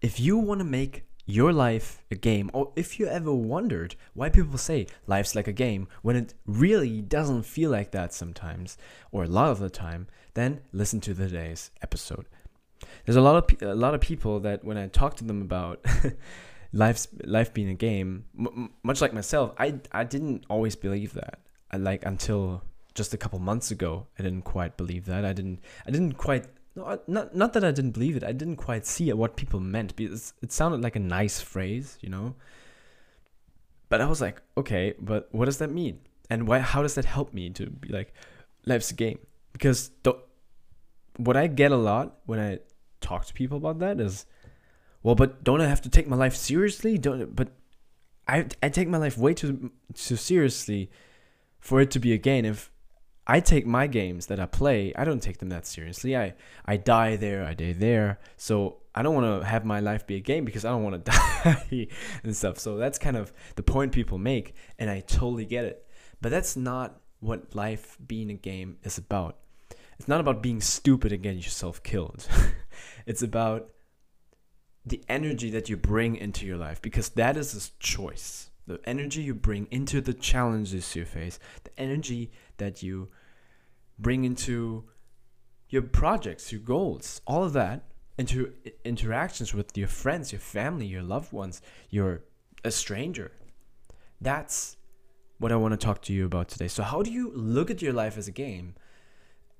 if you want to make your life a game, or if you ever wondered why people say life's like a game when it really doesn't feel like that sometimes, or a lot of the time, then listen to today's episode. There's a lot of a lot of people that when I talk to them about life's life being a game, much like myself, I I didn't always believe that. I, like until just a couple months ago, I didn't quite believe that. I didn't I didn't quite no, not not that I didn't believe it. I didn't quite see what people meant because it sounded like a nice phrase, you know. But I was like, okay, but what does that mean? And why? How does that help me to be like, life's a game? Because the, what I get a lot when I talk to people about that is, well, but don't I have to take my life seriously? Don't but I I take my life way too too seriously for it to be a game. If I take my games that I play, I don't take them that seriously. I, I die there, I die there. So I don't want to have my life be a game because I don't want to die and stuff. So that's kind of the point people make, and I totally get it. But that's not what life being a game is about. It's not about being stupid and getting yourself killed. it's about the energy that you bring into your life because that is a choice the energy you bring into the challenges you face, the energy that you bring into your projects, your goals, all of that, into interactions with your friends, your family, your loved ones, you're a stranger. That's what I want to talk to you about today. So, how do you look at your life as a game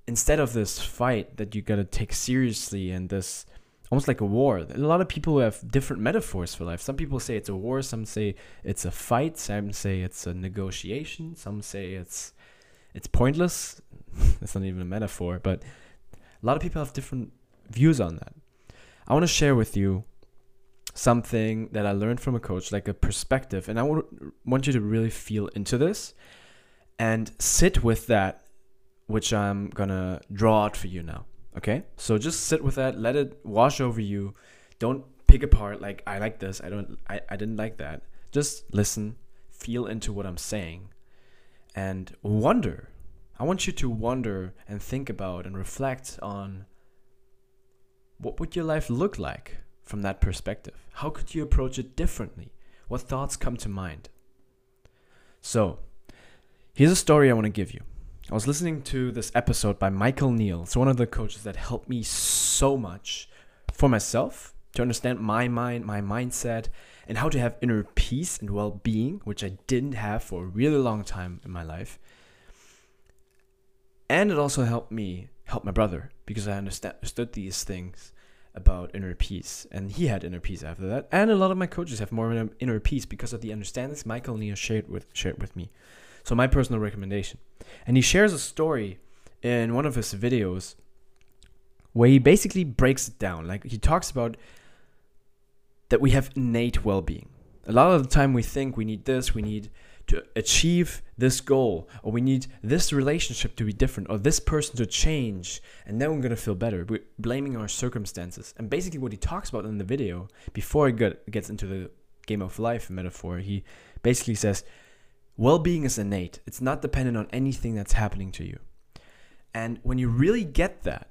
instead of this fight that you got to take seriously and this almost like a war. A lot of people have different metaphors for life. Some people say it's a war, some say it's a fight, some say it's a negotiation, some say it's it's pointless. That's not even a metaphor, but a lot of people have different views on that. I want to share with you something that I learned from a coach, like a perspective, and I want you to really feel into this and sit with that, which I'm gonna draw out for you now. Okay? So just sit with that, let it wash over you. Don't pick apart like I like this, I don't I, I didn't like that. Just listen, feel into what I'm saying and wonder. I want you to wonder and think about and reflect on what would your life look like from that perspective? How could you approach it differently? What thoughts come to mind? So, here's a story I want to give you. I was listening to this episode by Michael Neill. It's one of the coaches that helped me so much for myself to understand my mind, my mindset, and how to have inner peace and well being, which I didn't have for a really long time in my life. And it also helped me help my brother because I understood these things about inner peace. And he had inner peace after that. And a lot of my coaches have more of inner peace because of the understandings Michael Neill shared with, shared with me. So my personal recommendation. And he shares a story in one of his videos where he basically breaks it down. Like he talks about that we have innate well-being. A lot of the time we think we need this, we need to achieve this goal, or we need this relationship to be different, or this person to change, and then we're gonna feel better. We're blaming our circumstances. And basically, what he talks about in the video, before he gets into the game of life metaphor, he basically says well being is innate, it's not dependent on anything that's happening to you. And when you really get that,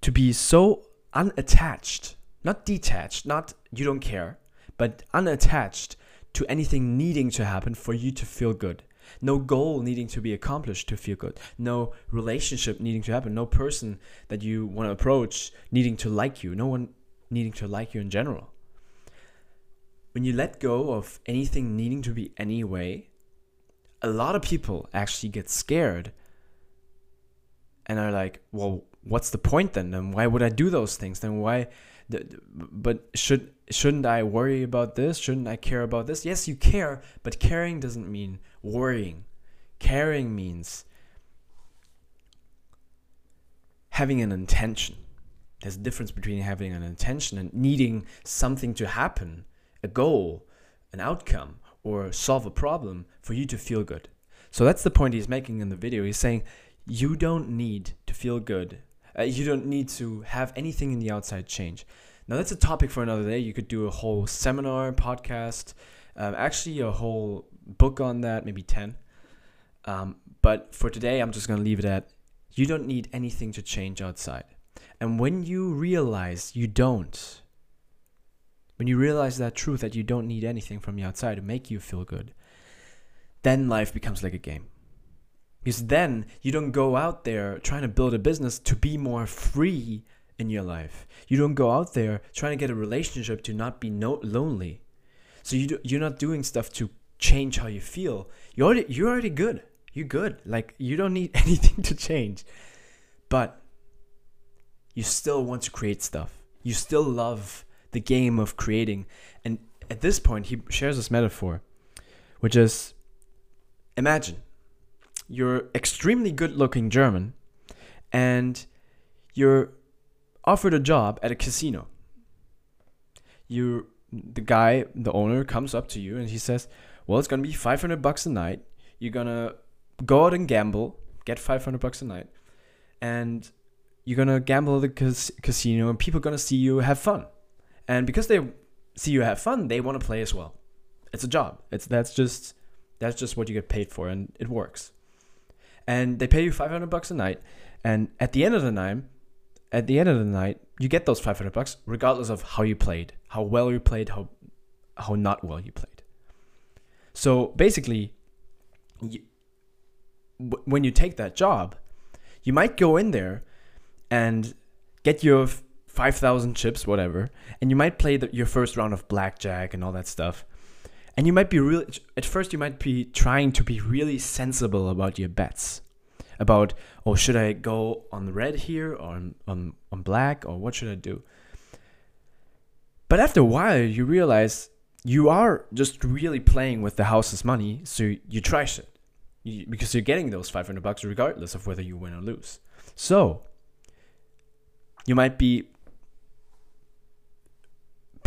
to be so unattached, not detached, not you don't care, but unattached to anything needing to happen for you to feel good. No goal needing to be accomplished to feel good. No relationship needing to happen. No person that you want to approach needing to like you. No one needing to like you in general. When you let go of anything needing to be any way, a lot of people actually get scared and are like, well, what's the point then? Then why would I do those things? Then why? But should shouldn't I worry about this? Shouldn't I care about this? Yes, you care, but caring doesn't mean worrying. Caring means having an intention. There's a difference between having an intention and needing something to happen, a goal, an outcome or solve a problem for you to feel good. So that's the point he's making in the video. He's saying you don't need to feel good. Uh, you don't need to have anything in the outside change. Now that's a topic for another day. You could do a whole seminar, podcast, um, actually a whole book on that, maybe 10. Um, but for today, I'm just going to leave it at you don't need anything to change outside. And when you realize you don't, when you realize that truth that you don't need anything from the outside to make you feel good, then life becomes like a game. Because then you don't go out there trying to build a business to be more free in your life. You don't go out there trying to get a relationship to not be no- lonely. So you do, you're not doing stuff to change how you feel. You're already you're already good. You're good. Like you don't need anything to change. But you still want to create stuff. You still love the game of creating. And at this point he shares this metaphor, which is imagine you're extremely good looking German and you're offered a job at a casino. You the guy, the owner comes up to you and he says, "Well, it's going to be 500 bucks a night. You're going to go out and gamble, get 500 bucks a night, and you're going to gamble at the cas- casino and people going to see you have fun. And because they see you have fun, they want to play as well. It's a job. It's that's just that's just what you get paid for and it works. And they pay you 500 bucks a night and at the end of the night, at the end of the night, you get those 500 bucks regardless of how you played, how well you played, how how not well you played. So basically, you, when you take that job, you might go in there and get your 5,000 chips, whatever, and you might play the, your first round of blackjack and all that stuff. And you might be really, at first, you might be trying to be really sensible about your bets about oh should I go on red here or on, on, on black or what should I do? But after a while you realize you are just really playing with the house's money, so you trash it. You, because you're getting those 500 bucks regardless of whether you win or lose. So you might be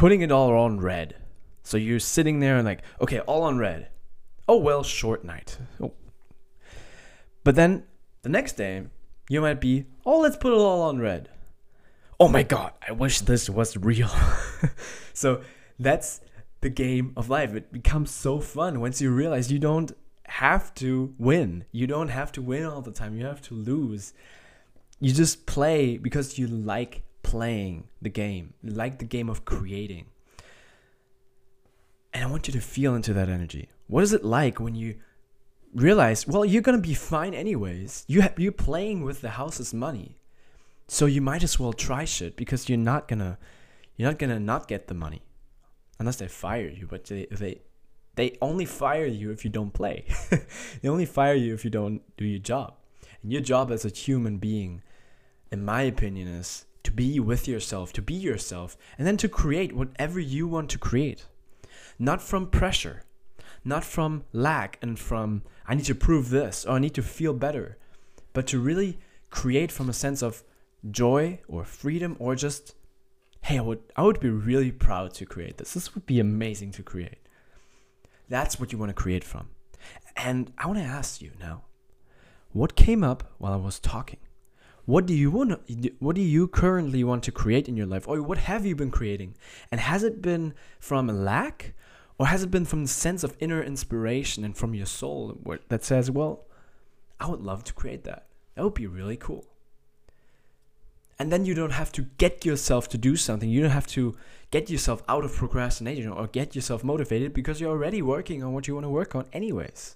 putting it all on red. So you're sitting there and like, okay, all on red. Oh well, short night. Oh. But then the next day, you might be, oh, let's put it all on red. Oh my god, I wish this was real. so that's the game of life. It becomes so fun once you realize you don't have to win. You don't have to win all the time. You have to lose. You just play because you like playing the game, like the game of creating. And I want you to feel into that energy. What is it like when you realize, well, you're gonna be fine anyways. You ha- you're playing with the house's money, so you might as well try shit because you're not gonna you're not gonna not get the money, unless they fire you. But they they they only fire you if you don't play. they only fire you if you don't do your job. And your job as a human being, in my opinion, is to be with yourself, to be yourself, and then to create whatever you want to create. Not from pressure, not from lack and from I need to prove this or I need to feel better, but to really create from a sense of joy or freedom or just hey, I would I would be really proud to create this. This would be amazing to create. That's what you want to create from. And I want to ask you now, what came up while I was talking? What do you want what do you currently want to create in your life or what have you been creating? And has it been from a lack or has it been from the sense of inner inspiration and from your soul that says, well, I would love to create that? That would be really cool. And then you don't have to get yourself to do something. You don't have to get yourself out of procrastination or get yourself motivated because you're already working on what you want to work on, anyways.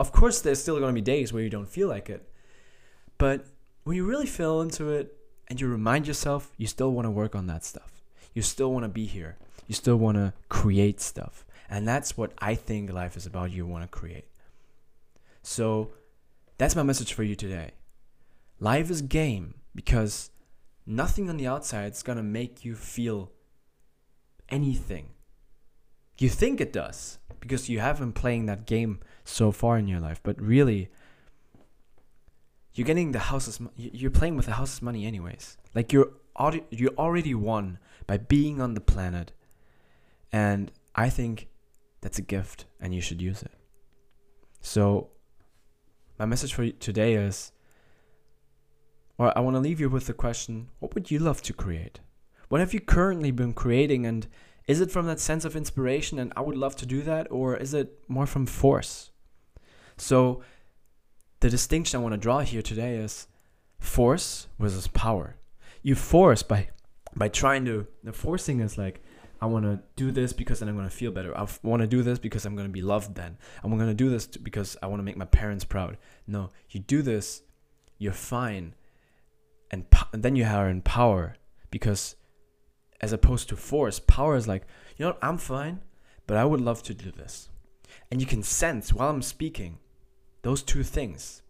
Of course, there's still going to be days where you don't feel like it. But when you really feel into it and you remind yourself, you still want to work on that stuff. You still want to be here you still want to create stuff. And that's what I think life is about. You want to create. So that's my message for you today. Life is game because nothing on the outside is going to make you feel anything. You think it does because you have been playing that game so far in your life, but really, you're getting the house's you're playing with the house's money anyways. Like you're you already won by being on the planet and I think that's a gift and you should use it. So, my message for today is or I want to leave you with the question what would you love to create? What have you currently been creating and is it from that sense of inspiration and I would love to do that or is it more from force? So the distinction I want to draw here today is force versus power. You force by by trying to the forcing is like I want to do this because then I'm going to feel better. I want to do this because I'm going to be loved then. I'm going to do this because I want to make my parents proud. No, you do this, you're fine. And, po- and then you are in power because as opposed to force, power is like, you know what, I'm fine, but I would love to do this. And you can sense while I'm speaking those two things.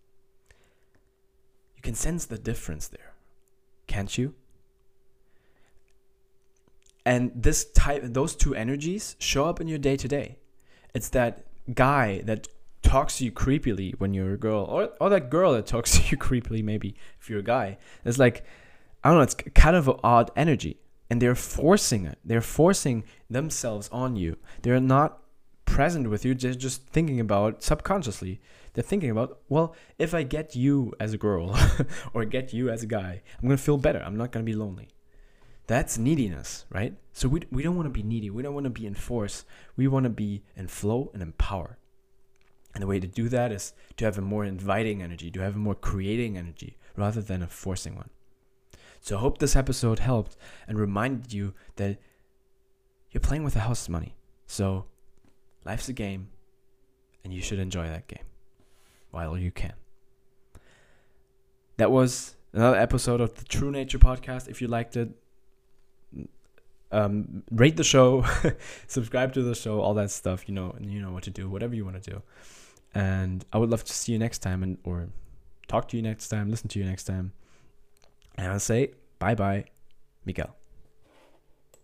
You can sense the difference there, can't you? And this type, those two energies show up in your day to day. It's that guy that talks to you creepily when you're a girl, or, or that girl that talks to you creepily, maybe if you're a guy. It's like, I don't know, it's kind of an odd energy. And they're forcing it. They're forcing themselves on you. They're not present with you, they're just thinking about subconsciously. They're thinking about, well, if I get you as a girl or get you as a guy, I'm going to feel better. I'm not going to be lonely. That's neediness, right? So we, we don't want to be needy. We don't want to be in force. We want to be in flow and in power. And the way to do that is to have a more inviting energy, to have a more creating energy rather than a forcing one. So I hope this episode helped and reminded you that you're playing with the house money. So life's a game and you should enjoy that game while you can. That was another episode of the True Nature podcast. If you liked it, um, rate the show, subscribe to the show, all that stuff. You know, and you know what to do, whatever you want to do. And I would love to see you next time, and or talk to you next time, listen to you next time. And I'll say bye bye, Miguel.